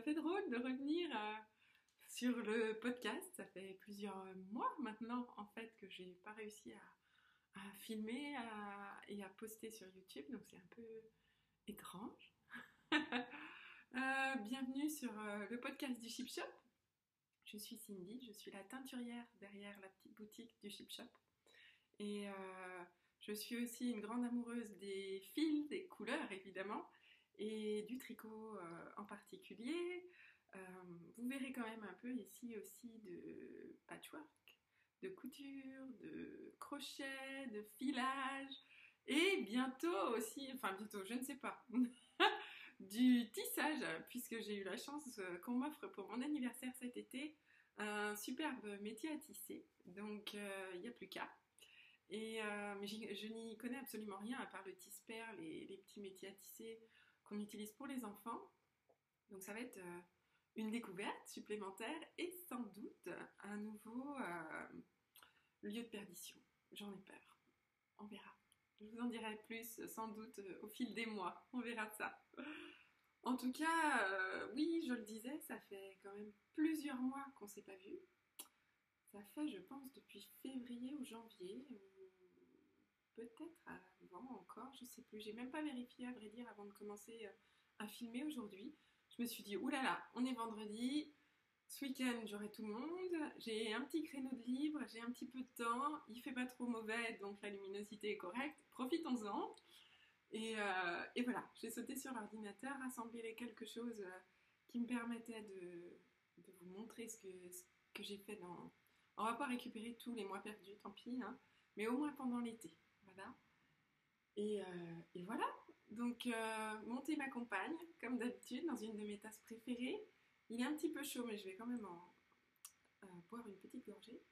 ça fait drôle de revenir euh, sur le podcast. Ça fait plusieurs mois maintenant, en fait, que j'ai pas réussi à, filmer et à poster sur YouTube, donc c'est un peu étrange. Euh, bienvenue sur euh, le podcast du Chip Shop. Je suis Cindy, je suis la teinturière derrière la petite boutique du Chip Shop. Et je suis aussi une grande amoureuse des fils, des couleurs évidemment et du tricot euh, en particulier. Euh, vous verrez quand même un peu ici aussi de patchwork, de couture, de crochet, de filage et bientôt aussi, enfin bientôt, je ne sais pas, du tissage puisque j'ai eu la chance euh, qu'on m'offre pour mon anniversaire cet été un superbe métier à tisser. Donc il n'y a plus qu'à. Et, je n'y connais absolument rien à part le tisse-perle et les petits métiers à tisser qu'on utilise pour les enfants. Donc ça va être euh, une découverte supplémentaire et sans doute un nouveau euh, lieu de perdition. J'en ai peur. On verra. Je vous en dirai plus sans doute euh, au fil des mois. On verra ça. En tout cas, oui, je le disais, ça fait quand même plusieurs mois qu'on ne s'est pas vu. Ça fait, je pense, depuis février ou janvier, peut-être avant encore, je sais plus. J'ai même pas vérifié à vrai dire avant de commencer euh, à filmer aujourd'hui. Je me suis dit, oulala, là là, on est vendredi, ce week-end j'aurai tout le monde, j'ai un petit créneau de libre, j'ai un petit peu de temps, il fait pas trop mauvais donc la luminosité est correcte, profitons-en. Et, euh, et, voilà, j'ai sauté sur l'ordinateur, rassemblé quelque chose euh, qui me permettait de, vous montrer ce que, ce que j'ai fait dans... On va pas récupérer tous les mois perdus, tant pis, hein, mais au moins pendant l'été. Euh, et voilà. Donc, euh, monter ma compagne, comme d'habitude, dans une de mes tasses préférées. Il est un petit peu chaud, mais je vais quand même en euh, boire une petite gorgée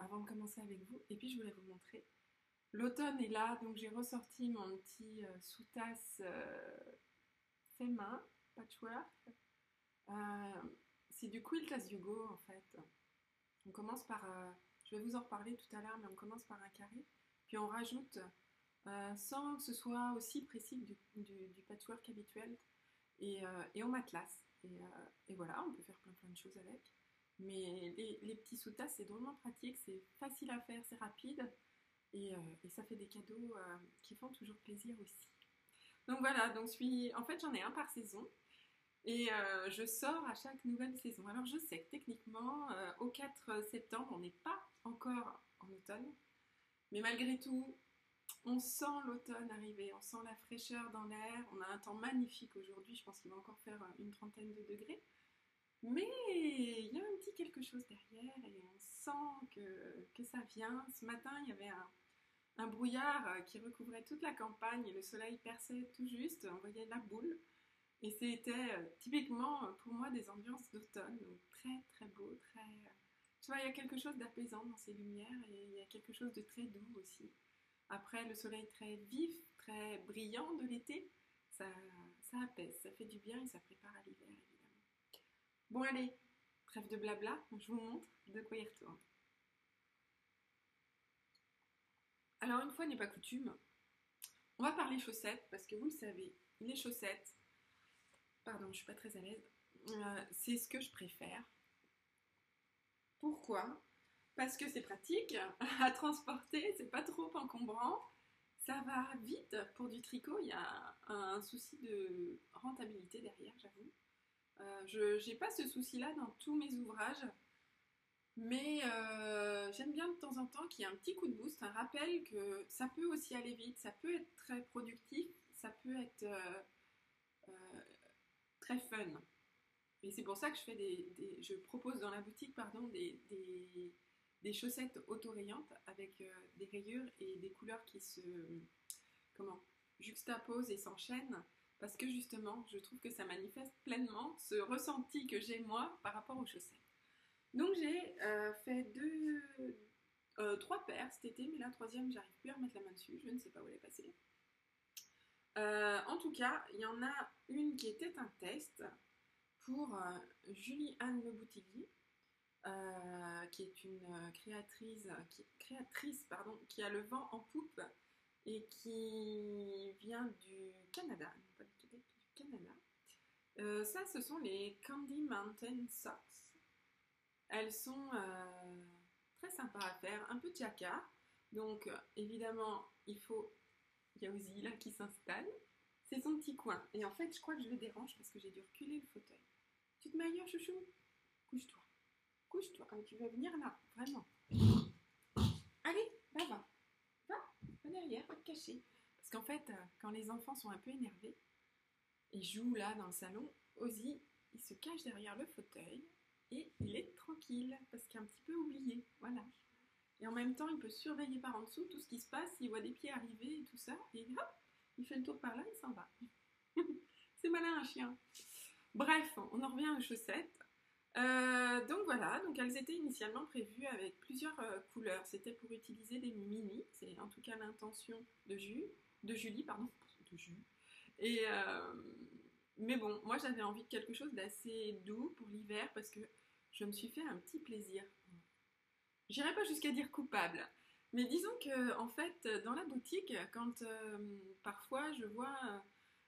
avant de commencer avec vous. Et puis, je voulais vous montrer. L'automne est là, donc j'ai ressorti mon petit sous-tasse fait main, patchwork. C'est du quilt as you go, en fait. On commence par... je vais vous en reparler tout à l'heure, mais on commence par un carré. Puis on rajoute, euh, sans que ce soit aussi précis du, du, patchwork habituel, et, euh, on matelasse. Et, euh, et, voilà, on peut faire plein plein de choses avec. Mais les, petits sous-tasses, c'est drôlement pratique, c'est facile à faire, c'est rapide, et, et, ça fait des cadeaux qui font toujours plaisir aussi. Donc voilà, donc suis, en fait j'en ai un par saison. Et je sors à chaque nouvelle saison. Alors je sais que techniquement, au 4 septembre, on n'est pas encore en automne. Mais malgré tout, on sent l'automne arriver, on sent la fraîcheur dans l'air. On a un temps magnifique aujourd'hui, je pense qu'il va encore faire une trentaine de degrés. Mais il y a un petit quelque chose derrière et on sent que, ça vient. Ce matin, il y avait un, brouillard qui recouvrait toute la campagne et le soleil perçait tout juste. On voyait la boule. Et c'était euh, typiquement pour moi des ambiances d'automne, donc très très beau, très tu vois, il y a quelque chose d'apaisant dans ces lumières et il y a quelque chose de très doux aussi. Après, le soleil très vif, très brillant de l'été, ça, ça apaise, ça fait du bien et ça prépare à l'hiver évidemment. Bon allez, trêve de blabla, je vous montre de quoi il retourne. Alors une fois n'est pas coutume, on va parler chaussettes parce que vous le savez, les chaussettes, pardon, je suis pas très à l'aise, euh, c'est ce que je préfère. Pourquoi? Parce que c'est pratique à transporter, c'est pas trop encombrant, ça va vite. Pour du tricot, il y a un, souci de rentabilité derrière, j'avoue. Euh, je n'ai pas ce souci-là dans tous mes ouvrages, mais euh, j'aime bien de temps en temps qu'il y ait un petit coup de boost, un rappel que ça peut aussi aller vite, ça peut être très productif, ça peut être euh, très fun. Et c'est pour ça que je, fais des, je propose dans la boutique pardon, des, des, chaussettes auto-rayantes avec euh, des rayures et des couleurs qui se comment, juxtaposent et s'enchaînent. Parce que justement, je trouve que ça manifeste pleinement ce ressenti que j'ai moi par rapport aux chaussettes. Donc j'ai euh, fait deux, euh, trois paires cet été, mais la troisième, j'arrive plus à remettre la main dessus, je ne sais pas où elle est passée. en tout cas, il y en a une qui était un test, pour euh, Julie-Anne Le Boutillier, euh, qui est une euh, créatrice, qui, créatrice pardon, qui a le vent en poupe et qui vient du Canada, du Canada. Ça, ce sont les Candy Mountain Socks. Elles sont très sympas à faire, un peu jacquard. Donc, évidemment, il faut. Il y a Ozzy là qui s'installe. C'est son petit coin. Et en fait, je crois que je le dérange parce que j'ai dû reculer le fauteuil. Tu te mets chouchou Couche-toi. Couche-toi. Ah, tu vas venir là, vraiment. Allez, va, va. Va, va derrière, va te cacher. Parce qu'en fait, quand les enfants sont un peu énervés, il joue là dans le salon. Ozzy, il se cache derrière le fauteuil et il est tranquille parce qu'il est un petit peu oublié. Voilà. Et en même temps, il peut surveiller par en dessous tout ce qui se passe. Il voit des pieds arriver et tout ça. Et hop, il fait le tour par là, il s'en va. C'est malin un chien. Bref, on en revient aux chaussettes. Euh, donc voilà, donc elles étaient initialement prévues avec plusieurs euh, couleurs. C'était pour utiliser des mini, c'est en tout cas l'intention de, Julie, pardon, de Jules. Et, euh, mais bon, moi j'avais envie de quelque chose d'assez doux pour l'hiver parce que je me suis fait un petit plaisir. J'irai pas jusqu'à dire coupable, mais disons que en fait dans la boutique, quand euh, parfois je vois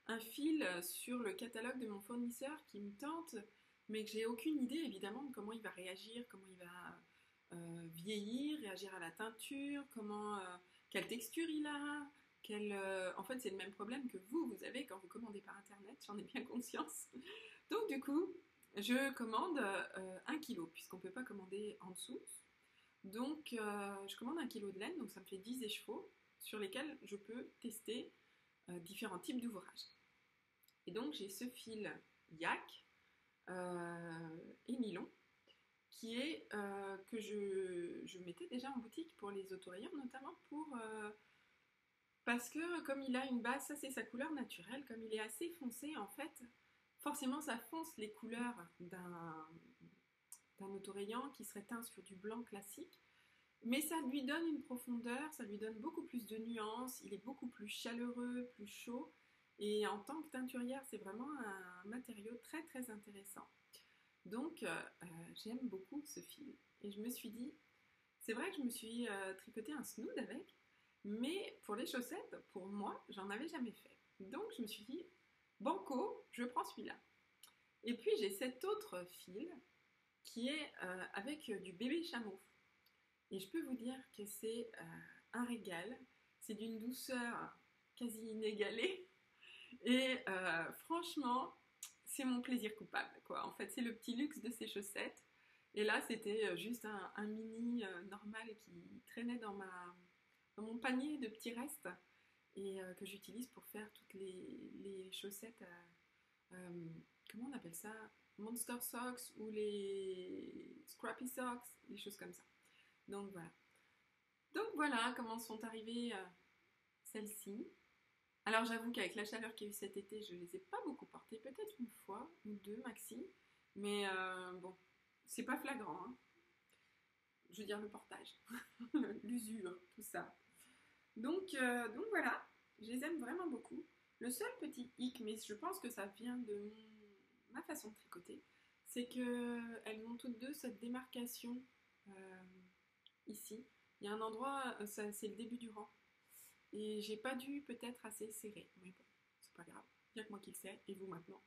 un fil sur le catalogue de mon fournisseur qui me tente, mais que j'ai aucune idée évidemment de comment il va réagir, comment il va euh, vieillir, réagir à la teinture, comment, quelle texture il a, euh, en fait, c'est le même problème que vous, vous avez quand vous commandez par Internet, j'en ai bien conscience. Donc, du coup, je commande euh, un kilo, puisqu'on ne peut pas commander en dessous. Donc, euh, je commande un kilo de laine, donc ça me fait 10 écheveaux, sur lesquels je peux tester différents types d'ouvrages. Et donc, j'ai ce fil yak et nylon, qui est que je, je, mettais déjà en boutique pour les autorayons, notamment pour parce que comme il a une base, ça c'est sa couleur naturelle, comme il est assez foncé en fait, forcément ça fonce les couleurs d'un autorayant qui serait teint sur du blanc classique. Mais ça lui donne une profondeur, ça lui donne beaucoup plus de nuances, il est beaucoup plus chaleureux, plus chaud. Et en tant que teinturière, c'est vraiment un matériau très très intéressant. Donc euh, euh, j'aime beaucoup ce fil. Et je me suis dit, c'est vrai que je me suis euh, tricoté un snood avec, mais pour les chaussettes, pour moi, j'en avais jamais fait. Donc je me suis dit, banco, je prends celui-là. Et puis j'ai cet autre fil qui est euh, avec du bébé chameau. Et je peux vous dire que c'est un régal. C'est d'une douceur quasi inégalée. Et euh, franchement, c'est mon plaisir coupable. Quoi. En fait, c'est le petit luxe de ces chaussettes. Et là, c'était juste un mini normal qui traînait dans ma, mon panier de petits restes et euh, que j'utilise pour faire toutes les, chaussettes, euh, euh, comment on appelle ça? Monster Socks ou les Scrappy Socks, des choses comme ça. Donc voilà. Donc voilà comment sont arrivées celles-ci. Alors j'avoue qu'avec la chaleur qu'il y a eu cet été, je ne les ai pas beaucoup portées, peut-être une fois ou deux maxi. Mais bon, c'est pas flagrant. Hein. Je veux dire le portage, l'usure, tout ça. Donc, euh, donc voilà, je les aime vraiment beaucoup. Le seul petit hic, mais je pense que ça vient de ma façon de tricoter, c'est qu'elles ont toutes deux cette démarcation euh, ici. Il y a un endroit, euh, c'est le début du rang. Et j'ai pas dû peut-être assez serrer. Mais bon, c'est pas grave. Il a que moi qui le sais, et vous maintenant.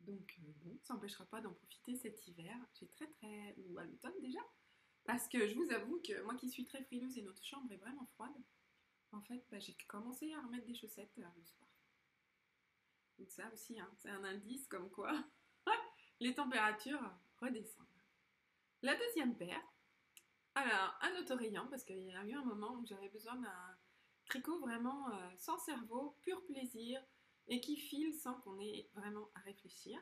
Donc bon, ça n'empêchera pas d'en profiter cet hiver. J'ai très très... ou à l'automne déjà. Parce que je vous avoue que moi qui suis très frileuse et notre chambre est vraiment froide, en fait, bah, j'ai commencé à remettre des chaussettes euh, le soir. Donc ça aussi, hein, c'est un indice comme quoi les températures redescendent. La deuxième paire, alors un autorayant, parce qu'il y a eu un moment où j'avais besoin d'un tricot vraiment euh, sans cerveau, pur plaisir, et qui file sans qu'on ait vraiment à réfléchir.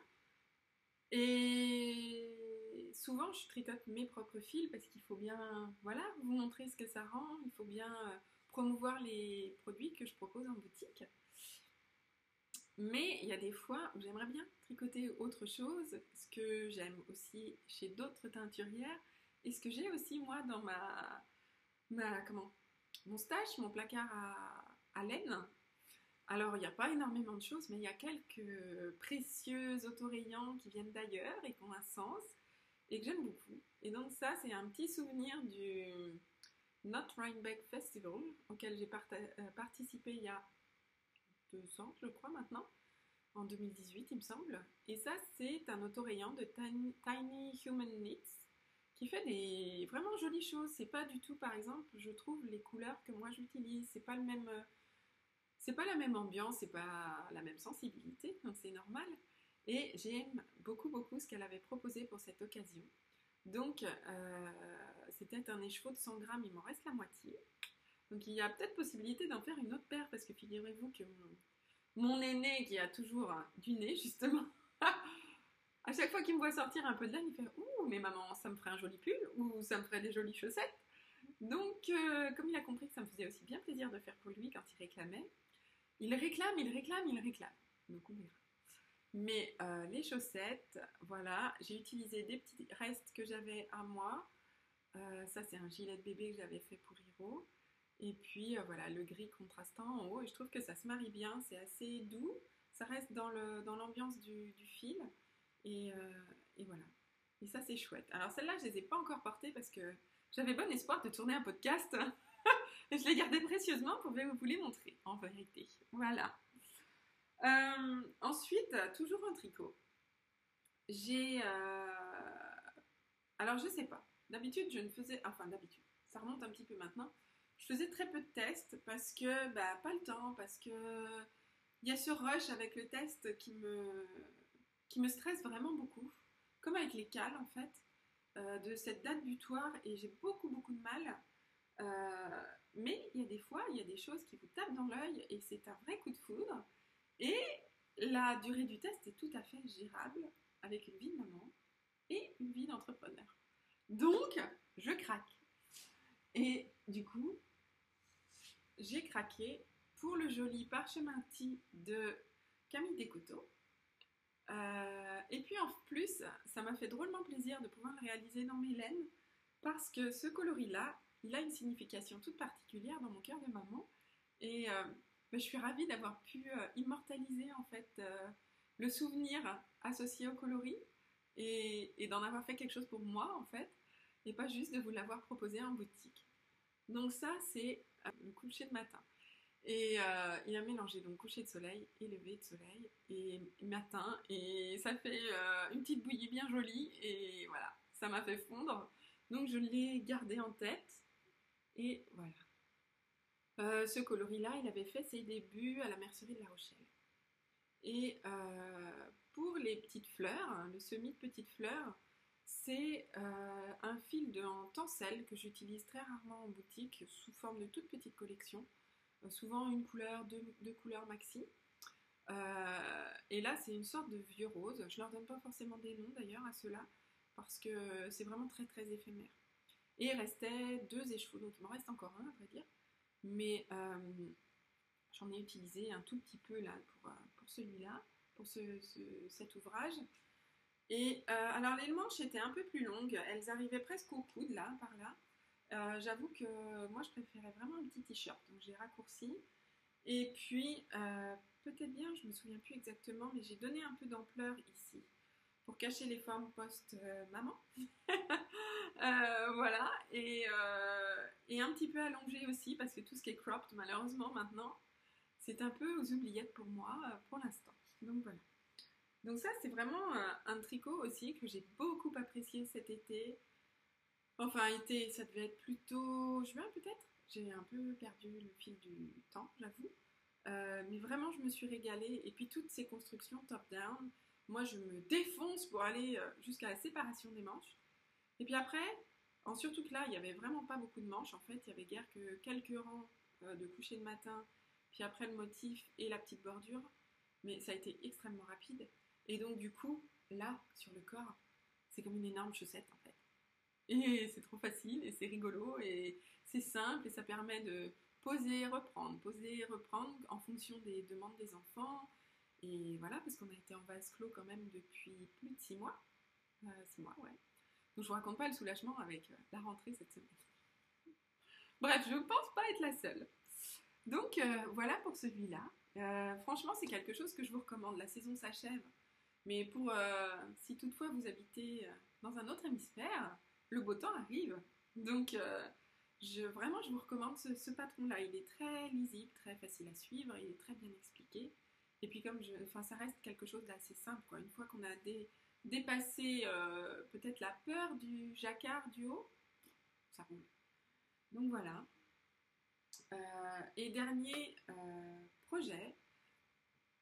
Et souvent, je tricote mes propres fils parce qu'il faut bien, voilà, vous montrer ce que ça rend. Il faut bien euh, promouvoir les produits que je propose en boutique. Mais il y a des fois où j'aimerais bien tricoter autre chose, ce que j'aime aussi chez d'autres teinturières et ce que j'ai aussi moi dans ma, comment, mon stash, mon placard à, laine alors, il n'y a pas énormément de choses, mais il y a quelques précieux autorayants qui viennent d'ailleurs et qui ont un sens et que j'aime beaucoup. Et donc ça, c'est un petit souvenir du Not Rhinebeck Festival auquel j'ai euh, participé il y a deux ans, je crois maintenant, en 2018, il me semble. Et ça, c'est un autorayant de Tiny, Human Knits qui fait des vraiment jolies choses. C'est pas du tout, par exemple, je trouve les couleurs que moi j'utilise. C'est pas le même, c'est pas la même ambiance, c'est pas la même sensibilité, donc c'est normal. Et j'aime beaucoup beaucoup ce qu'elle avait proposé pour cette occasion. Donc euh, c'était un écheveau de 100 grammes, il m'en reste la moitié. Donc il y a peut-être possibilité d'en faire une autre paire parce que figurez-vous que mon, aîné qui a toujours du nez justement, à chaque fois qu'il me voit sortir un peu de laine, il fait Ouh, mais maman, ça me ferait un joli pull ou ça me ferait des jolies chaussettes. Donc, euh, comme il a compris que ça me faisait aussi bien plaisir de faire pour lui quand il réclamait, il réclame, il réclame, il réclame. Donc on verra. Mais euh, les chaussettes, voilà, j'ai utilisé des petits restes que j'avais à moi. Euh, ça, c'est un gilet de bébé que j'avais fait pour Hiro. Et puis, voilà, le gris contrastant en haut. Et je trouve que ça se marie bien. C'est assez doux. Ça reste dans l'ambiance du, du, fil. Et, voilà. Et ça, c'est chouette. Alors, celle-là, je ne les ai pas encore portées parce que j'avais bon espoir de tourner un podcast. et je l'ai gardé précieusement pour vous les montrer, en vérité. Voilà. Euh, ensuite, toujours un tricot. J'ai. Euh, alors, je sais pas. D'habitude, je ne faisais. Enfin, d'habitude, ça remonte un petit peu maintenant. Je faisais très peu de tests parce que, bah, pas le temps, parce que. Il y a ce rush avec le test qui me, qui me stresse vraiment beaucoup. Comme avec les cales, en fait, euh, de cette date butoir, et j'ai beaucoup, beaucoup de mal. mais il y a des fois, il y a des choses qui vous tapent dans l'œil, et c'est un vrai coup de foudre. Et la durée du test est tout à fait gérable avec une vie de maman et une vie d'entrepreneur. Donc, je craque. Et du coup, j'ai craqué pour le joli parchemin de Camille Descoteaux. Euh, et puis en plus, ça m'a fait drôlement plaisir de pouvoir le réaliser dans mes laines parce que ce coloris-là, il a une signification toute particulière dans mon cœur de maman. Et euh, je suis ravie d'avoir pu euh, immortaliser en fait le souvenir associé au coloris et, d'en avoir fait quelque chose pour moi en fait et pas juste de vous l'avoir proposé en boutique. Donc ça c'est le coucher de matin. Et il a mélangé donc coucher de soleil et lever de soleil et matin et ça fait une petite bouillie bien jolie et voilà, ça m'a fait fondre. Donc je l'ai gardé en tête et voilà. Euh, ce coloris-là, il avait fait ses débuts à la mercerie de La Rochelle. Et euh, pour les petites fleurs, hein, le semis de petites fleurs, c'est euh, un fil de, en tencelle que j'utilise très rarement en boutique sous forme de toute petite collection. Souvent une couleur, deux, couleurs maxi. et là, c'est une sorte de vieux rose. Je ne leur donne pas forcément des noms d'ailleurs à ceux-là parce que c'est vraiment très très éphémère. Et il restait deux écheveaux, donc il m'en reste encore un à vrai dire mais euh, j'en ai utilisé un tout petit peu là pour, euh, celui-là, pour cet ouvrage. Et euh, alors les manches étaient un peu plus longues, elles arrivaient presque au coude là, par là. J'avoue que moi je préférais vraiment un petit t-shirt, donc j'ai raccourci. Et puis, peut-être bien, je me souviens plus exactement, mais j'ai donné un peu d'ampleur ici pour cacher les formes post-maman. Euh, voilà, et, euh, un petit peu allongé aussi, parce que tout ce qui est cropped, malheureusement, maintenant, c'est un peu aux oubliettes pour moi, euh, pour l'instant. Donc voilà. Donc ça, c'est vraiment un, tricot aussi que j'ai beaucoup apprécié cet été. Enfin, été, ça devait être plutôt juin peut-être. J'ai un peu perdu le fil du temps, j'avoue. mais vraiment, je me suis régalée. Et puis toutes ces constructions top-down, moi, je me défonce pour aller jusqu'à la séparation des manches. Et puis après, en surtout que là, il n'y avait vraiment pas beaucoup de manches. En fait, il y avait guère que quelques rangs euh, de coucher de matin, puis après le motif et la petite bordure. Mais ça a été extrêmement rapide. Et donc, du coup, là, sur le corps, c'est comme une énorme chaussette. Et c'est trop facile et c'est rigolo et c'est simple et ça permet de poser, reprendre, poser, reprendre en fonction des demandes des enfants. Et voilà, parce qu'on a été en vase clos quand même depuis plus de six mois. Euh, six mois, ouais. Donc je vous raconte pas le soulagement avec euh, la rentrée cette semaine. Bref, je ne pense pas être la seule. Donc euh, voilà pour celui-là. Euh, franchement, c'est quelque chose que je vous recommande. La saison s'achève. Mais pour si toutefois vous habitez dans un autre hémisphère, le beau temps arrive. Donc je, vraiment, je vous recommande ce, patron-là. Il est très lisible, très facile à suivre, il est très bien expliqué. Et puis comme je, enfin ça reste quelque chose d'assez simple quoi. Une fois qu'on a dépassé euh, peut-être la peur du jacquard du haut, ça roule. Donc voilà. Euh, et dernier euh, projet,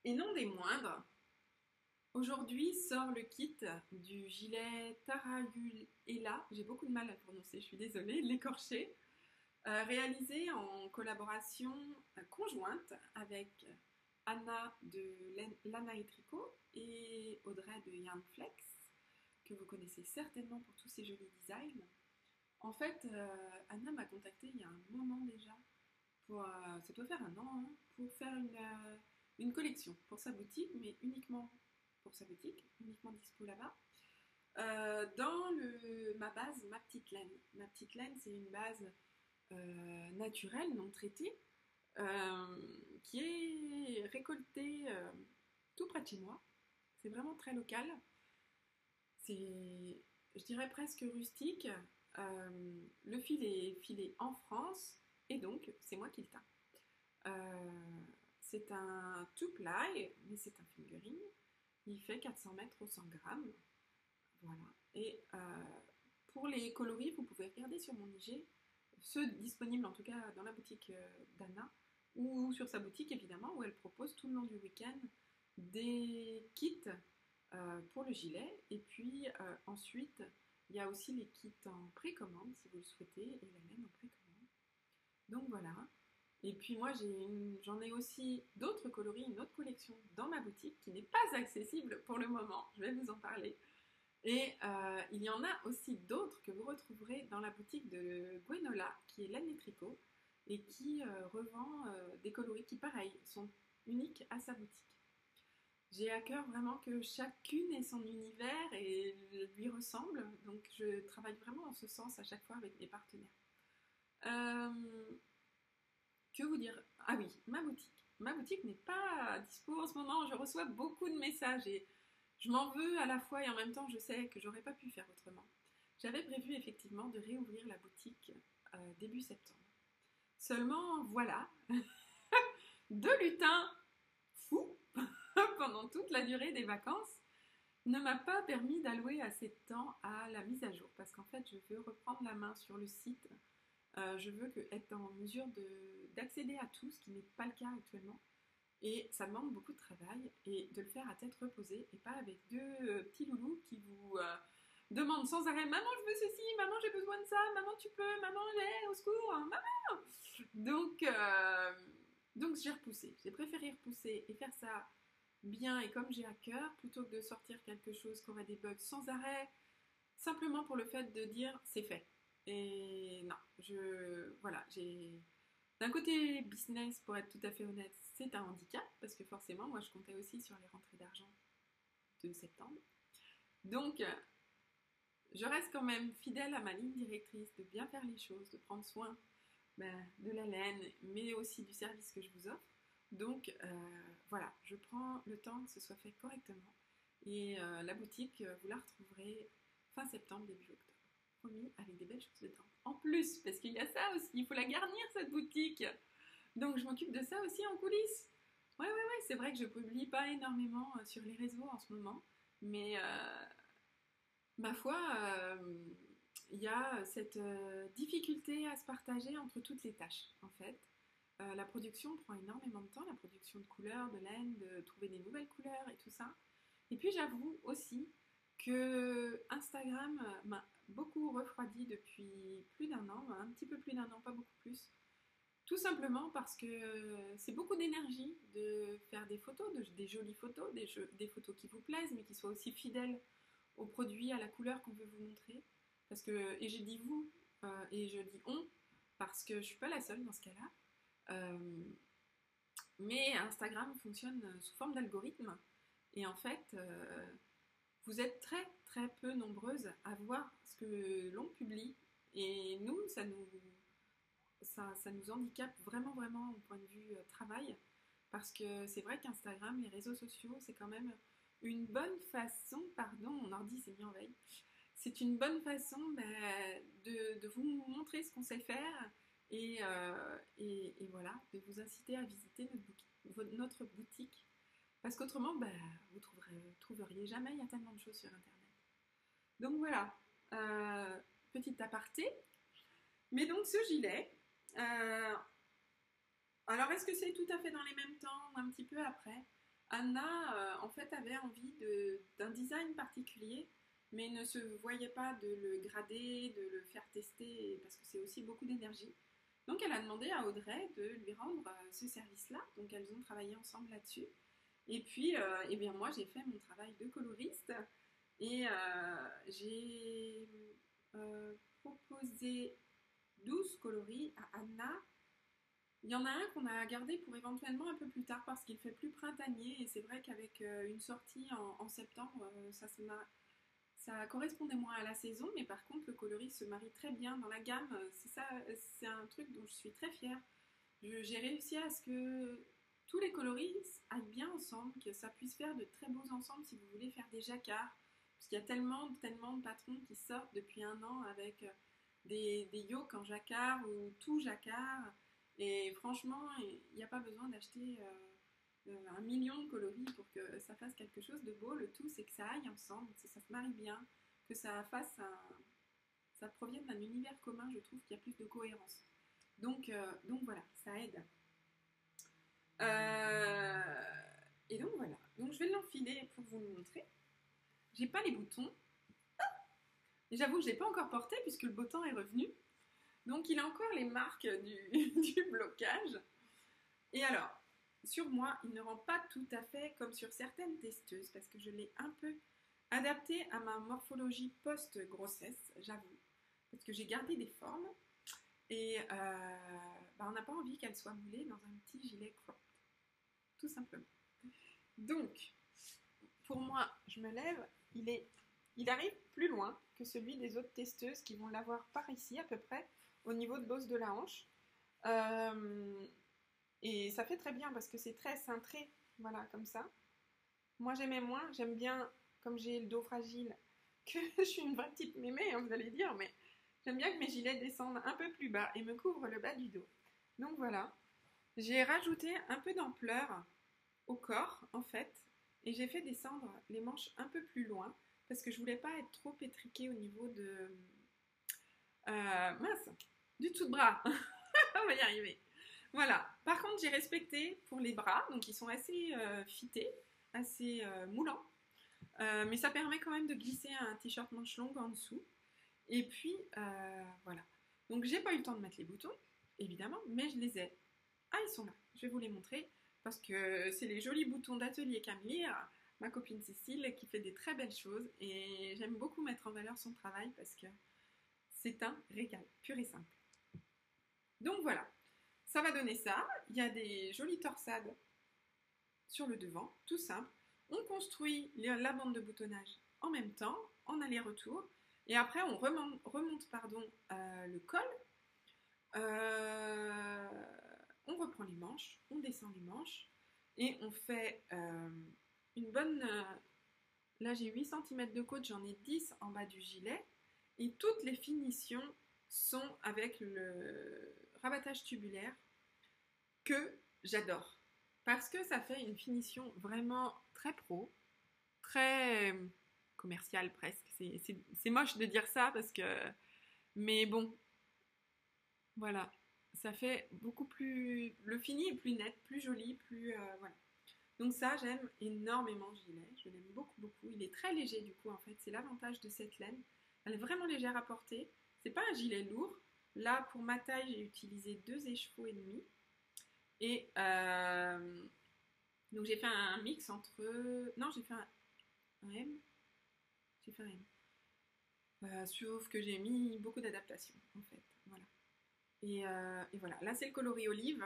et non des moindres, aujourd'hui sort le kit du gilet Taragulella, j'ai beaucoup de mal à prononcer, je suis désolée, l'écorcher, réalisé en collaboration conjointe avec Anna de Lana et Tricot et Audrey de Yarnflex, que vous connaissez certainement pour tous ces jolis designs. En fait, euh, Anna m'a contacté il y a un moment déjà, pour, euh, ça doit faire un an, hein, pour faire euh, une, collection pour sa boutique, mais uniquement pour sa boutique, uniquement dispo là-bas. dans le, ma base, ma petite laine. Ma petite laine, c'est une base naturelle, non traitée, euh, qui est récolté euh, tout près de chez moi. C'est vraiment très local. C'est, je dirais presque rustique. Euh, le fil est filé en France et donc c'est moi qui le teins. c'est un two ply, mais c'est un fingering. Il fait 400 mètres au 100 grammes. Voilà. Et pour les coloris, vous pouvez regarder sur mon IG, ceux disponibles en tout cas dans la boutique d'Anna ou sur sa boutique évidemment, où elle propose tout le long du week-end des kits euh, pour le gilet. Et puis euh, ensuite, il y a aussi les kits en précommande si vous le souhaitez, et la laine en précommande. Donc voilà. Et puis moi, j'en ai, aussi d'autres coloris, une autre collection dans ma boutique qui n'est pas accessible pour le moment. Je vais vous en parler. Et euh, il y en a aussi d'autres que vous retrouverez dans la boutique de Gwenola, qui est laine tricot, et qui euh, revend euh, des coloris qui, pareil, sont uniques à sa boutique. J'ai à cœur vraiment que chacune ait son univers et lui ressemble, donc je travaille vraiment en ce sens à chaque fois avec mes partenaires. Euh, que vous dire? Ah oui, ma boutique. Ma boutique n'est pas dispo en ce moment, je reçois beaucoup de messages et je m'en veux à la fois et en même temps je sais que j'aurais pas pu faire autrement. J'avais prévu effectivement de réouvrir la boutique début septembre. Seulement, voilà, deux lutins fous pendant toute la durée des vacances ne m'a pas permis d'allouer assez de temps à la mise à jour parce qu'en fait, je veux reprendre la main sur le site. Euh, je veux que, être en mesure d'accéder à tout, ce qui n'est pas le cas actuellement. Et ça demande beaucoup de travail et de le faire à tête reposée et pas avec deux euh, petits loulous qui vous euh, demande sans arrêt Maman, je veux ceci, maman, j'ai besoin de ça, maman, tu peux, maman, j'ai, au secours, maman Donc, donc j'ai repoussé. J'ai préféré repousser et faire ça bien et comme j'ai à cœur plutôt que de sortir quelque chose qui aurait des bugs sans arrêt, simplement pour le fait de dire c'est fait. Et non, je. Voilà, j'ai. D'un côté business, pour être tout à fait honnête, c'est un handicap parce que forcément, moi, je comptais aussi sur les rentrées d'argent de septembre. Donc, je reste quand même fidèle à ma ligne directrice de bien faire les choses, de prendre soin ben, de la laine, mais aussi du service que je vous offre. Donc euh, voilà, je prends le temps que ce soit fait correctement. Et euh, la boutique, euh, vous la retrouverez fin septembre, début octobre. Avec des belles choses dedans. En plus, parce qu'il y a ça aussi, il faut la garnir cette boutique. Donc je m'occupe de ça aussi en coulisses. Ouais, ouais, ouais, c'est vrai que je publie pas énormément sur les réseaux en ce moment, mais ma foi, il y a cette euh, difficulté à se partager entre toutes les tâches, en fait. Euh, la production prend énormément de temps, la production de couleurs, de laine, de trouver des nouvelles couleurs et tout ça. Et puis j'avoue aussi que Instagram m'a beaucoup refroidi depuis plus d'un an, un petit peu plus d'un an, pas beaucoup plus. Tout simplement parce que c'est beaucoup d'énergie de faire des photos, des jolies photos, des, photos qui vous plaisent, mais qui soient aussi fidèles au produit, à la couleur qu'on veut vous montrer. Parce que, et j'ai dit vous, euh, et je dis on, parce que je suis pas la seule dans ce cas-là. Euh, mais Instagram fonctionne sous forme d'algorithme. Et en fait, euh, vous êtes très très peu nombreuses à voir ce que l'on publie. Et nous, ça nous, ça, nous handicape vraiment vraiment au point de vue travail. Parce que c'est vrai qu'Instagram, les réseaux sociaux, c'est quand même une bonne façon, pardon, mon ordi s'est mis en veille, c'est une bonne façon bah, de, vous montrer ce qu'on sait faire euh, et, et, voilà, de vous inciter à visiter notre, boutique. Parce qu'autrement, bah, vous trouverez, trouveriez jamais, il y a tellement de choses sur Internet. Donc voilà, euh, petit aparté. Mais donc ce gilet, euh, alors est-ce que c'est tout à fait dans les mêmes temps ou un petit peu après? Anna, euh, en fait, avait envie d'un design particulier, mais ne se voyait pas de le grader, de le faire tester, parce que c'est aussi beaucoup d'énergie. Donc elle a demandé à Audrey de lui rendre ce service-là, donc elles ont travaillé ensemble là-dessus. Et puis, eh bien moi, j'ai fait mon travail de coloriste et j'ai proposé 12 coloris à Anna. Il y en a un qu'on a gardé pour éventuellement un peu plus tard parce qu'il fait plus printanier et c'est vrai qu'avec euh, une sortie en, septembre, euh, ça, ça correspondait moins à la saison, mais par contre le coloris se marie très bien dans la gamme. C'est ça, c'est un truc dont je suis très fière. J'ai réussi à ce que tous les coloris aillent bien ensemble, que ça puisse faire de très beaux ensembles si vous voulez faire des jacquards. Parce qu'il y a tellement, tellement de patrons qui sortent depuis un an avec euh, des, yokes en jacquard ou tout jacquard. Et franchement, il n'y a pas besoin d'acheter euh, euh, un million de coloris pour que ça fasse quelque chose de beau. Le tout, c'est que ça aille ensemble, que ça se marie bien, que ça fasse ça provienne d'un univers commun. Je trouve qu'il y a plus de cohérence. Donc, donc voilà, ça aide. Et donc voilà. Je vais l'enfiler pour vous montrer. J'ai pas les boutons. J'avoue que je l'ai pas encore porté puisque le beau temps est revenu. Donc il a encore les marques du, blocage. Et alors, sur moi, il ne rend pas tout à fait comme sur certaines testeuses parce que je l'ai un peu adapté à ma morphologie post-grossesse, j'avoue. Parce que j'ai gardé des formes et euh, bah, on n'a pas envie qu'elle soit moulée dans un petit gilet cropped. Tout simplement. Donc, pour moi, je me lève, il, arrive plus loin que celui des autres testeuses qui vont l'avoir par ici à peu près, au niveau de l'os de la hanche. Euh, et ça fait très bien parce que c'est très cintré, voilà, comme ça. Moi j'aimais moins, j'aime bien, comme j'ai le dos fragile, que je suis une vraie petite mémé, hein, vous allez dire, mais j'aime bien que mes gilets descendent un peu plus bas et me couvrent le bas du dos. Donc voilà, j'ai rajouté un peu d'ampleur au corps en fait, et j'ai fait descendre les manches un peu plus loin parce que je voulais pas être trop étriquée au niveau de... Euh, mince, du tout de bras. On va y arriver. Voilà. Par contre, j'ai respecté pour les bras, donc ils sont assez euh, fités, assez euh, moulants. mais ça permet quand même de glisser un t-shirt manche longue en dessous. Et puis, voilà. Donc, j'ai pas eu le temps de mettre les boutons, évidemment, mais je les ai. Ah, ils sont là. Je vais vous les montrer parce que c'est les jolis boutons d'atelier Camille ma copine Cécile, qui fait des très belles choses. Et j'aime beaucoup mettre en valeur son travail parce que c'est un régal, pur et simple. Donc voilà, ça va donner ça. Il y a des jolies torsades sur le devant, tout simple. On construit la bande de boutonnage en même temps, en aller-retour. Et après, on remonte, pardon, euh, le col. Euh, on reprend les manches, on descend les manches et on fait euh, une bonne... Euh, là, j'ai 8 cm de côte, j'en ai 10 en bas du gilet. Et toutes les finitions sont avec le rabattage tubulaire que j'adore. Parce que ça fait une finition vraiment très pro, très commerciale presque. C'est moche de dire ça parce que... Mais bon, voilà. Ça fait beaucoup plus... Le fini est plus net, plus joli, plus... Euh, voilà. Donc ça, j'aime énormément ce gilet. Je l'aime beaucoup, beaucoup. Il est très léger du coup, en fait. C'est l'avantage de cette laine. Elle est vraiment légère à porter. C'est pas un gilet lourd. Là, pour ma taille, j'ai utilisé deux écheveaux et demi. Et euh, donc j'ai fait un mix entre... Non, j'ai fait un, M. J'ai fait un M. Euh, sauf que j'ai mis beaucoup d'adaptation, en fait. Euh, et voilà. Là, c'est le coloris olive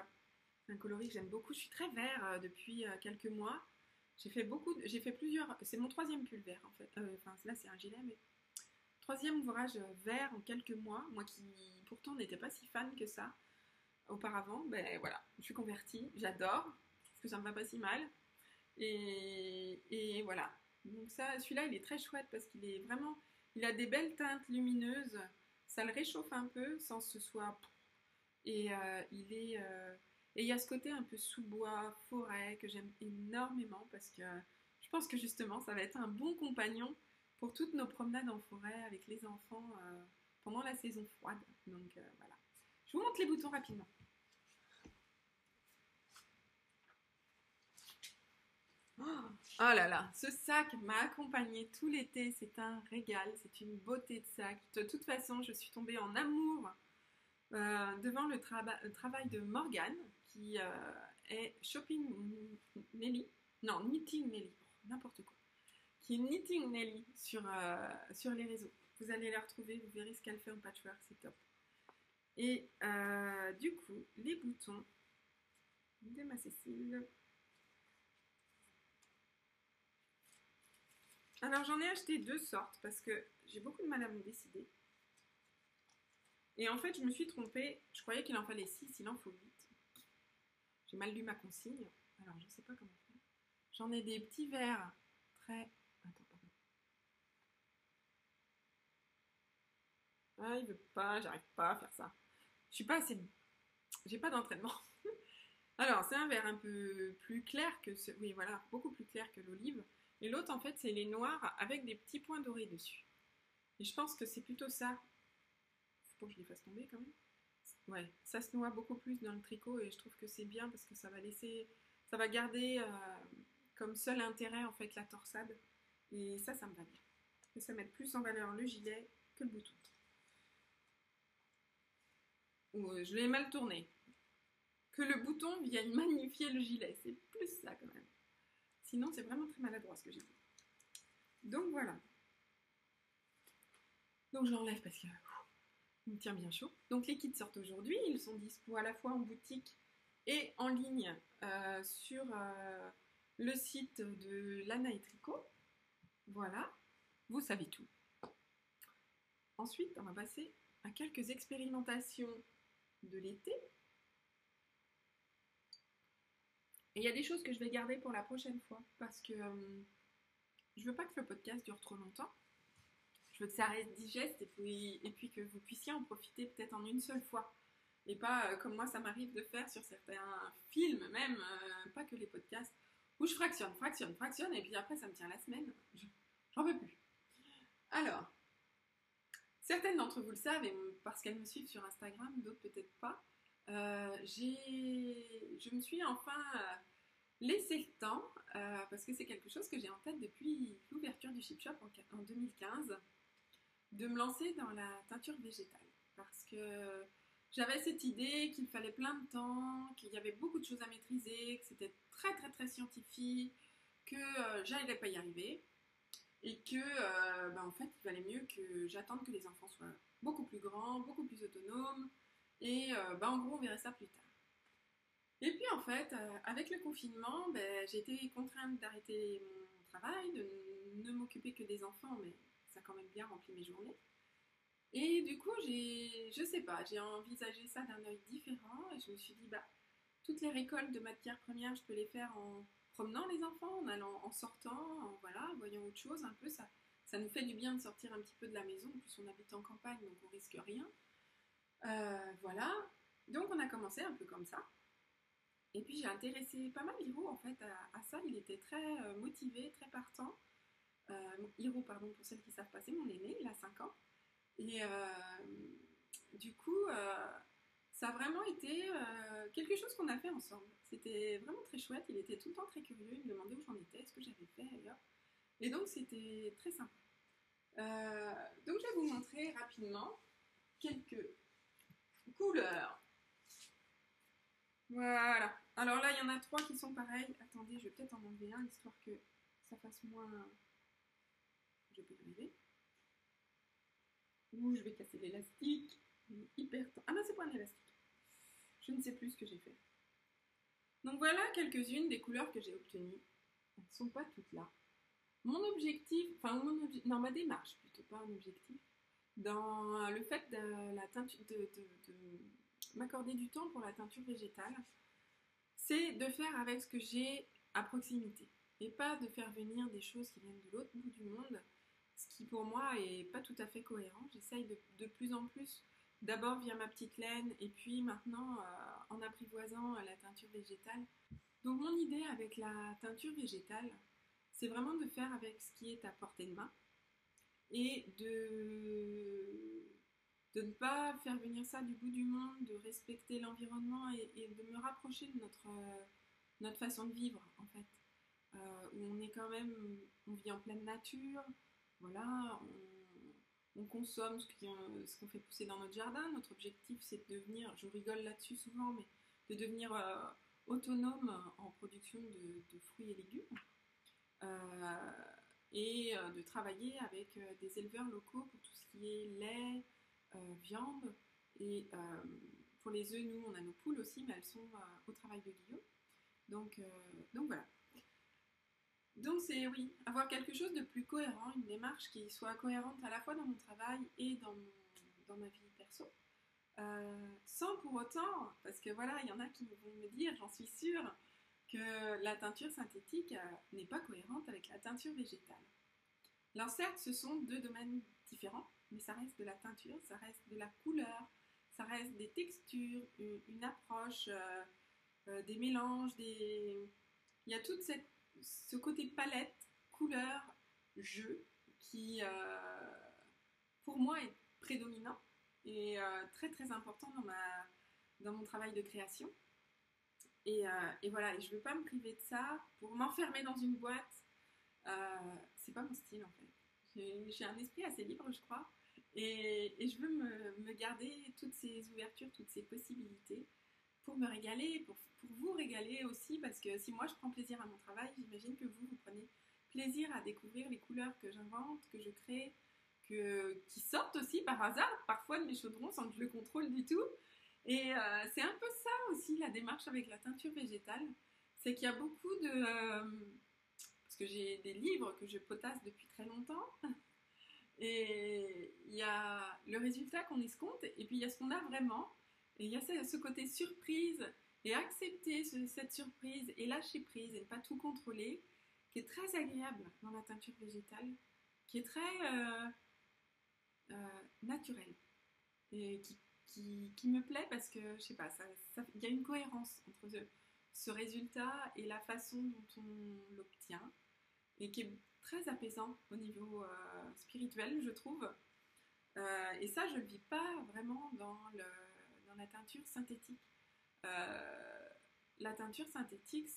un coloris que j'aime beaucoup. Je suis très vert euh, depuis euh, quelques mois. J'ai fait beaucoup, j'ai fait plusieurs. C'est mon troisième pull vert en fait. Enfin là c'est un gilet, mais troisième ouvrage vert en quelques mois. Moi qui pourtant n'étais pas si fan que ça auparavant. Ben voilà, je suis convertie. J'adore parce que ça me va pas si mal. Et, et voilà. Donc ça, celui-là il est très chouette parce qu'il est vraiment, il a des belles teintes lumineuses. Ça le réchauffe un peu sans que ce soit et il est Et y a ce côté un peu sous-bois, forêt, que j'aime énormément parce que je pense que justement, ça va être un bon compagnon pour toutes nos promenades en forêt avec les enfants euh, pendant la saison froide. Donc euh, voilà. Je vous montre les boutons rapidement. Oh, oh là là, ce sac m'a accompagné tout l'été, c'est un régal, c'est une beauté de sac. De toute façon, je suis tombée en amour euh, devant le, travail de Morgane, qui est Shopping Nelly, non, Knitting Nelly, n'importe quoi qui est Knitting Nelly sur, euh, sur les réseaux. Vous allez la retrouver, vous verrez ce qu'elle fait en patchwork, c'est top. Et euh, du coup, les boutons de ma Cécile. Alors j'en ai acheté deux sortes parce que j'ai beaucoup de mal à me décider. Et en fait, je me suis trompée. Je croyais qu'il en fallait 6, il en faut 8. J'ai mal lu ma consigne. Alors, je ne sais pas comment faire. J'en ai des petits verres très Ah, il veut pas, j'arrive pas à faire ça. Je suis pas assez. J'ai pas d'entraînement. Alors, c'est un vert un peu plus clair que ce. Oui, voilà, beaucoup plus clair que l'olive. Et l'autre, en fait, c'est les noirs avec des petits points dorés dessus. Et je pense que c'est plutôt ça. Faut que je les fasse tomber quand même. Ouais, ça se noie beaucoup plus dans le tricot et je trouve que c'est bien parce que ça va laisser. Ça va garder euh, comme seul intérêt, en fait, la torsade. Et ça, ça me va bien. Que ça mette plus en valeur le gilet que le bouton. Euh, je l'ai mal tourné. Que le bouton vienne magnifier le gilet, c'est plus ça quand même. Sinon, c'est vraiment très maladroit ce que j'ai dit. Donc voilà. Donc je l'enlève parce qu'il me tient bien chaud. Donc les kits sortent aujourd'hui. Ils sont dispo à la fois en boutique et en ligne euh, sur euh, le site de Lana et Tricot. Voilà. Vous savez tout. Ensuite, on va passer à quelques expérimentations de l'été. Et il y a des choses que je vais garder pour la prochaine fois parce que euh, je veux pas que le podcast dure trop longtemps. Je veux que ça reste digeste et puis, et que vous puissiez en profiter peut-être en une seule fois. Et pas euh, comme moi ça m'arrive de faire sur certains films, même, euh, pas que les podcasts, où je fractionne, fractionne, fractionne, et puis après ça me tient la semaine. J'en veux plus. Alors, Certaines d'entre vous le savent, parce qu'elles me suivent sur Instagram, d'autres peut-être pas. Euh, je me suis enfin laissé le temps, parce que c'est quelque chose que j'ai en tête depuis l'ouverture du Chip Shop en 2015, de me lancer dans la teinture végétale. Parce que j'avais cette idée qu'il fallait plein de temps, qu'il y avait beaucoup de choses à maîtriser, que c'était très très très scientifique, que j'allais pas y arriver et que euh, bah, en fait il valait mieux que j'attende que les enfants soient beaucoup plus grands, beaucoup plus autonomes et euh, bah, en gros on verrait ça plus tard. Et puis en fait euh, avec le confinement ben, j'ai été contrainte d'arrêter mon travail, de ne m'occuper que des enfants ça a quand même bien rempli mes journées. Et du coup j'ai, je sais pas, j'ai envisagé ça d'un œil différent et je me suis dit bah toutes les récoltes de matières premières je peux les faire en promenant les enfants, en allant, en sortant, en voilà, voyant autre chose un peu. Ça, ça nous fait du bien de sortir un petit peu de la maison. En plus, on habite en campagne, donc on risque rien. Euh, voilà. Donc, on a commencé un peu comme ça. Et puis, j'ai intéressé pas mal Hiro en fait à, ça. Il était très euh, motivé, très partant. Euh, Hiro, pardon, pour celles qui savent passer, mon aîné, il a 5 ans. Et du coup, ça a vraiment été euh, quelque chose qu'on a fait ensemble. C'était vraiment très chouette. Il était tout le temps très curieux. Il me demandait où j'en étais, ce que j'avais fait ailleurs. Et donc, c'était très sympa. Euh, donc, je vais vous montrer rapidement quelques couleurs. Voilà. Alors là, il y en a trois qui sont pareils. Attendez, je vais peut-être en enlever un, histoire que ça fasse moins... Ou je vais casser l'élastique. Hyper... Ah non, c'est pas un élastique. Je ne sais plus ce que j'ai fait. Donc voilà quelques-unes des couleurs que j'ai obtenues. Elles ne sont pas toutes là. Mon objectif, enfin dans ma démarche plutôt, pas un objectif, dans le fait de, la teinture, de, m'accorder du temps pour la teinture végétale, c'est de faire avec ce que j'ai à proximité et pas de faire venir des choses qui viennent de l'autre bout du monde, ce qui pour moi est pas tout à fait cohérent. J'essaye de, de plus en plus d'abord via ma petite laine et puis maintenant en apprivoisant la teinture végétale. Donc mon idée avec la teinture végétale, c'est vraiment de faire avec ce qui est à portée de main et de, de ne pas faire venir ça du bout du monde, de respecter l'environnement et, de me rapprocher de notre, notre façon de vivre en fait. Euh, où on est quand même, on vit en pleine nature, voilà, on, consomme ce qu'on fait pousser dans notre jardin. Notre objectif c'est de devenir, je rigole là-dessus souvent, mais de devenir euh, autonome en production de, fruits et légumes. Euh, et de travailler avec des éleveurs locaux pour tout ce qui est lait, viande. Et pour les œufs, nous, on a nos poules aussi, mais elles sont au travail de Guillaume. Donc, donc voilà. Donc c'est oui, avoir quelque chose de plus cohérent, une démarche qui soit cohérente à la fois dans mon travail et dans, ma vie perso. Euh, sans pour autant, parce que voilà, il y en a qui vont me dire, j'en suis sûre, que la teinture synthétique euh, n'est pas cohérente avec la teinture végétale. Alors certes, ce sont deux domaines différents, mais ça reste de la teinture, ça reste de la couleur, ça reste des textures, une, approche, euh, des mélanges, des... il y a toute cette ce côté palette, couleur, jeu, qui euh, pour moi est prédominant et euh, très très important dans, ma, dans mon travail de création. Et, euh, et voilà, et je ne veux pas me priver de ça pour m'enfermer dans une boîte. c'est pas mon style en fait. J'ai un esprit assez libre, je crois. Et, et je veux me, me, garder toutes ces ouvertures, toutes ces possibilités pour me régaler, pour pour vous régaler aussi, parce que si moi je prends plaisir à mon travail, j'imagine que vous, vous prenez plaisir à découvrir les couleurs que j'invente, que je crée, que, qui sortent aussi par hasard, parfois de mes chaudrons sans que je le contrôle du tout. Et euh, c'est un peu ça aussi la démarche avec la teinture végétale, c'est qu'il y a beaucoup de... Euh, parce que j'ai des livres que je potasse depuis très longtemps, et il y a le résultat qu'on escompte, et puis il y a ce qu'on a vraiment, et il y a ce côté surprise et accepter cette surprise et lâcher prise et ne pas tout contrôler, qui est très agréable dans la teinture végétale, qui est très euh, euh, naturel et qui, qui, me plaît parce que, je sais pas, il y a une cohérence entre ce, résultat et la façon dont on l'obtient et qui est très apaisant au niveau euh, spirituel, je trouve. et ça, je ne vis pas vraiment dans, le, la teinture synthétique. Euh, la teinture synthétique,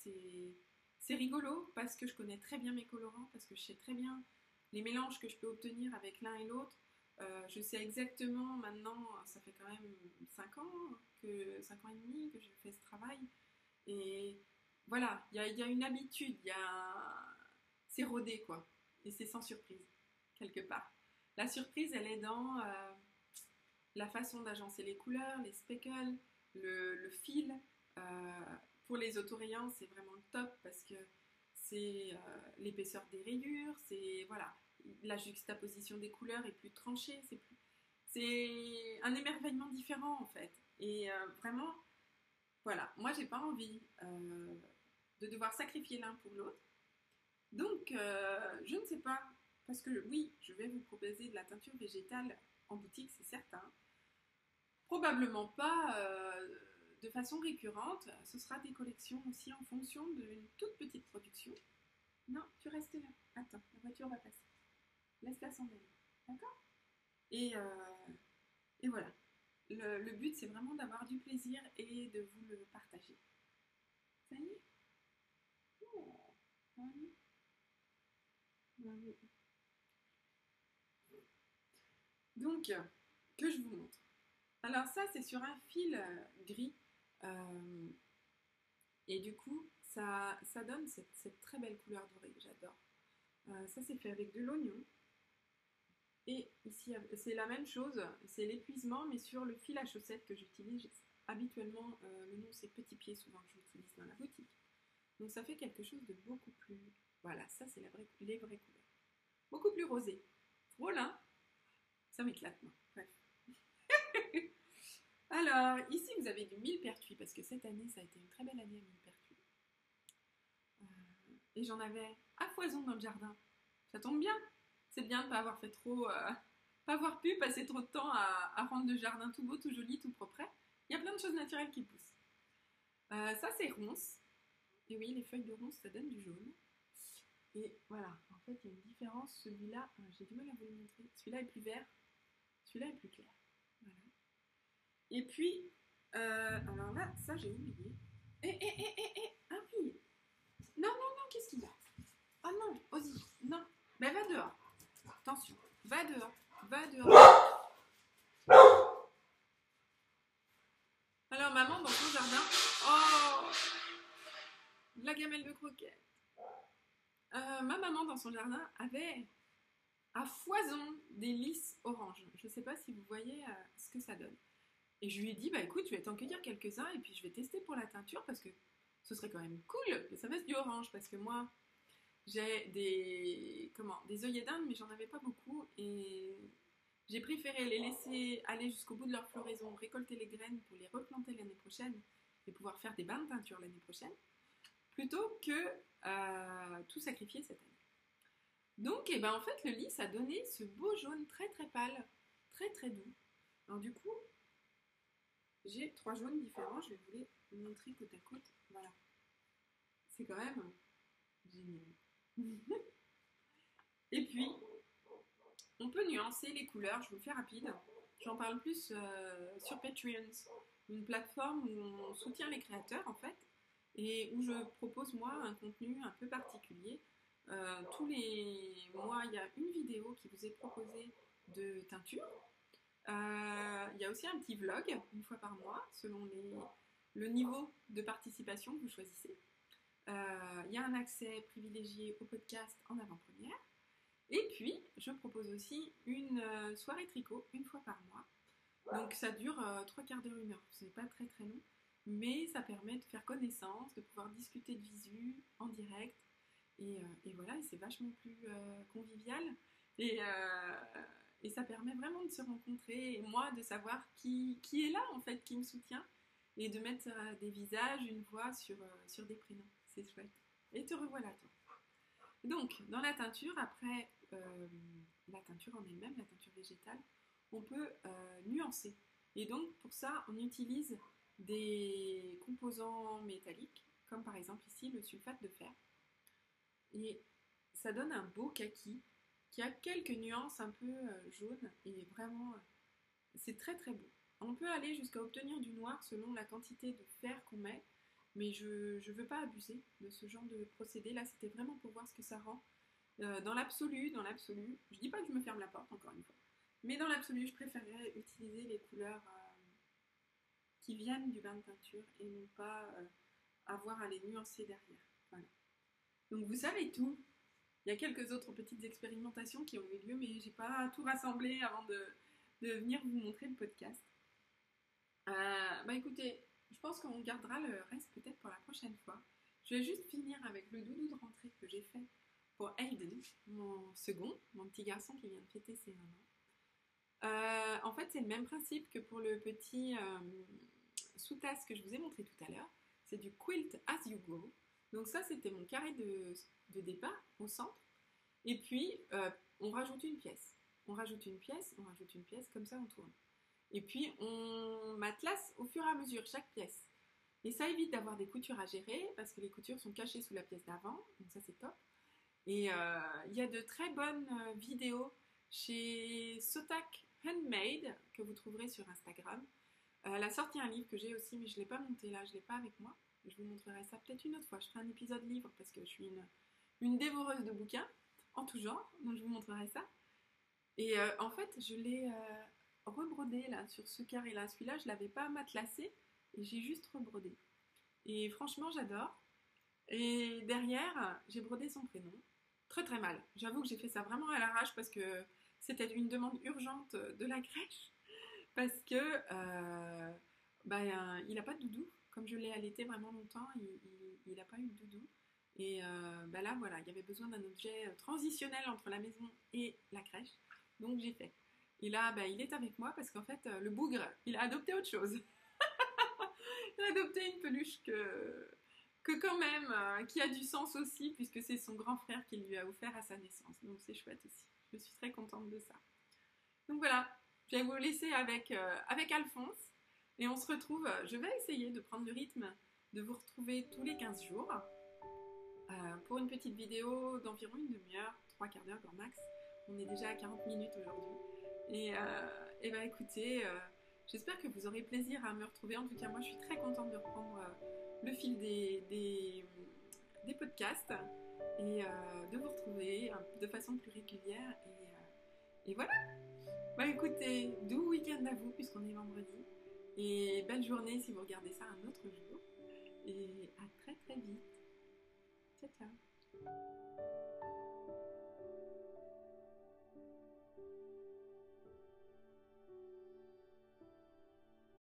c'est rigolo parce que je connais très bien mes colorants, parce que je sais très bien les mélanges que je peux obtenir avec l'un et l'autre. Euh, je sais exactement maintenant, ça fait quand même 5 ans, que 5 ans et demi que je fais ce travail. Et voilà, il y, a, une habitude, c'est rodé quoi. Et c'est sans surprise, quelque part. La surprise, elle est dans euh, la façon d'agencer les couleurs, les speckles, le, fil. Euh, pour les autorayants, c'est vraiment le top parce que c'est euh, l'épaisseur des rayures, c'est voilà, la juxtaposition des couleurs est plus tranchée, c'est plus, un émerveillement différent en fait. Et euh, vraiment, voilà, moi j'ai pas envie de devoir sacrifier l'un pour l'autre. Donc, je ne sais pas, parce que oui, je vais vous proposer de la teinture végétale en boutique, c'est certain. Probablement pas euh, de façon récurrente. Ce sera des collections aussi en fonction d'une toute petite production. Non, tu restes là. Attends, la voiture va passer. Laisse-la s'en aller. D'accord? Et, euh, et, voilà. Le, but, c'est vraiment d'avoir du plaisir et de vous le partager. Ça y est? Oh, Donc, que je vous montre. Alors ça, c'est sur un fil euh, gris. Euh, et du coup, ça, donne cette, très belle couleur dorée j'adore. Euh, ça, c'est fait avec de l'oignon. Et ici, c'est la même chose. C'est l'épuisement, mais sur le fil à chaussettes que j'utilise. Habituellement, le nom, c'est petit pied, souvent que j'utilise dans la boutique. Donc ça fait quelque chose de beaucoup plus... Voilà, ça, c'est les vraies couleurs. Beaucoup plus rosé. Hein Ça m'éclate, moi. Alors, ici, vous avez du millepertuis, parce que cette année, ça a été une très belle année à millepertuis. Euh, et j'en avais à foison dans le jardin. Ça tombe bien. C'est bien de ne pas avoir fait trop, euh, avoir pu passer trop de temps à, rendre le jardin tout beau, tout joli, tout propre. Il y a plein de choses naturelles qui poussent. Euh, ça, c'est ronce. Et oui, les feuilles de ronce, ça donne du jaune. Et voilà, en fait, il y a une différence. Celui-là, euh, j'ai du mal à vous le montrer. Celui-là est plus vert, celui-là est plus clair. Et puis, euh, alors là, ça, j'ai oublié. Eh, eh, eh, eh, eh, ah oui. Non, non, non, qu'est-ce qu'il y a? Ah non, Ozzy, non. Mais va dehors. Attention, va dehors, va dehors. Alors, maman, dans son jardin, oh, la gamelle de croquettes. Euh, ma maman, dans son jardin, avait à foison des lys oranges. Je ne sais pas si vous voyez euh, ce que ça donne. Et je lui ai dit, bah écoute, je vais t'en cueillir quelques-uns et puis je vais tester pour la teinture parce que ce serait quand même cool que ça fasse du orange parce que moi, j'ai des, comment, des œillets d'Inde, mais j'en avais pas beaucoup et j'ai préféré les laisser aller jusqu'au bout de leur floraison, récolter les graines pour les replanter l'année prochaine et pouvoir faire des bains de teinture l'année prochaine, plutôt que euh, tout sacrifier cette année. Donc, et eh ben, en fait, le lys a donné ce beau jaune très très pâle, très très doux. Alors du coup, j'ai trois jaunes différents, je vais vous les montrer côte à côte. Voilà. C'est quand même génial. Et puis, on peut nuancer les couleurs, je vous le fais rapide. J'en parle plus euh, sur Patreon, une plateforme où on soutient les créateurs en fait, et où je propose moi un contenu un peu particulier. Euh, tous les mois, il y a une vidéo qui vous est proposée de teinture. Euh, il y a aussi un petit vlog une fois par mois, selon le niveau de participation que vous choisissez. Euh, il y a un accès privilégié au podcast en avant-première. Et puis, je propose aussi une euh, soirée tricot une fois par mois. Donc ça dure euh, trois quarts d'heure, une heure. Ce n'est pas très très long, mais ça permet de faire connaissance, de pouvoir discuter de visu en direct. Et, voilà, c'est vachement plus convivial. Et, et, ça permet vraiment de se rencontrer et moi de savoir qui, est là en fait, qui me soutient et de mettre des visages, une voix sur, sur des prénoms c'est chouette. Et te revoilà toi. Donc, dans la teinture, après euh, la teinture en elle-même, la teinture végétale, on peut euh, nuancer. Et donc, pour ça, on utilise des composants métalliques, comme par exemple ici le sulfate de fer. Et ça donne un beau kaki qui a quelques nuances un peu euh, jaunes et vraiment, c'est très très beau. On peut aller jusqu'à obtenir du noir selon la quantité de fer qu'on met mais je ne veux pas abuser de ce genre de procédé. Là, c'était vraiment pour voir ce que ça rend. Euh, dans l'absolu, dans l'absolu, je dis pas que je me ferme la porte, encore une fois. Mais dans l'absolu, je préférerais utiliser les couleurs euh, qui viennent du bain de peinture et non pas euh, avoir à les nuancer derrière. Voilà. Donc vous savez tout. Il y a quelques autres petites expérimentations qui ont eu lieu, mais j'ai pas tout rassemblé avant de, venir vous montrer le podcast. bah écoutez, je pense qu'on gardera le reste peut-être pour la prochaine fois. Je vais juste finir avec le doudou de rentrée que j'ai fait pour Aiden, mon second, mon petit garçon qui vient de fêter ses 1 an. Euh, en fait, c'est le même principe que pour le petit euh, sous-tasse que je vous ai montré tout à l'heure. C'est du quilt as you go. Donc ça, c'était mon carré de, départ au centre. Et puis, euh, on rajoute une pièce. On rajoute une pièce, on rajoute une pièce, comme ça on tourne. Et puis, on matelasse au fur et à mesure chaque pièce. Et ça évite d'avoir des coutures à gérer parce que les coutures sont cachées sous la pièce d'avant. Donc ça, c'est top. Et euh, il y a de très bonnes euh, vidéos chez Sotak Handmade que vous trouverez sur Instagram. Elle a sorti un livre que j'ai aussi, mais je ne l'ai pas monté là, je ne l'ai pas avec moi. Je vous montrerai ça peut-être une autre fois. Je ferai un épisode livre parce que je suis une, dévoreuse de bouquins en tout genre, donc je vous montrerai ça. Et en fait, je l'ai rebrodé là sur ce carré là. Celui-là, je l'avais pas matelassé et j'ai juste rebrodé. Et franchement, j'adore. Et derrière, j'ai brodé son prénom. Très très mal. J'avoue que j'ai fait ça vraiment à l'arrache parce que c'était une demande urgente de la crèche. Parce que euh, bah, il n'a pas de doudou. Comme je l'ai allaité vraiment longtemps, il n'a pas eu de doudou. Et euh, bah là, voilà, il y avait besoin d'un objet transitionnel entre la maison et la crèche. Donc j'ai fait. Et là, ben, il est avec moi parce qu'en fait, euh, le bougre, il a adopté autre chose. il a adopté une peluche que, que quand même, euh, qui a du sens aussi, puisque c'est son grand frère qui lui a offert à sa naissance. Donc c'est chouette aussi. Je suis très contente de ça. Donc voilà, je vais vous laisser avec, euh, avec Alphonse. Et on se retrouve, je vais essayer de prendre le rythme de vous retrouver tous les 15 jours euh, pour une petite vidéo d'environ une demi-heure, trois quarts d'heure grand max. On est déjà à 40 minutes aujourd'hui. Et, euh, et bah écoutez, j'espère que vous aurez plaisir à me retrouver. En tout cas, moi je suis très contente de reprendre le fil des, des, des podcasts et de vous retrouver de façon plus régulière. Et, et voilà. Bah écoutez, doux week-end à vous puisqu'on est vendredi. Et belle journée si vous regardez ça un autre jour. Et à très très vite. Ciao ciao.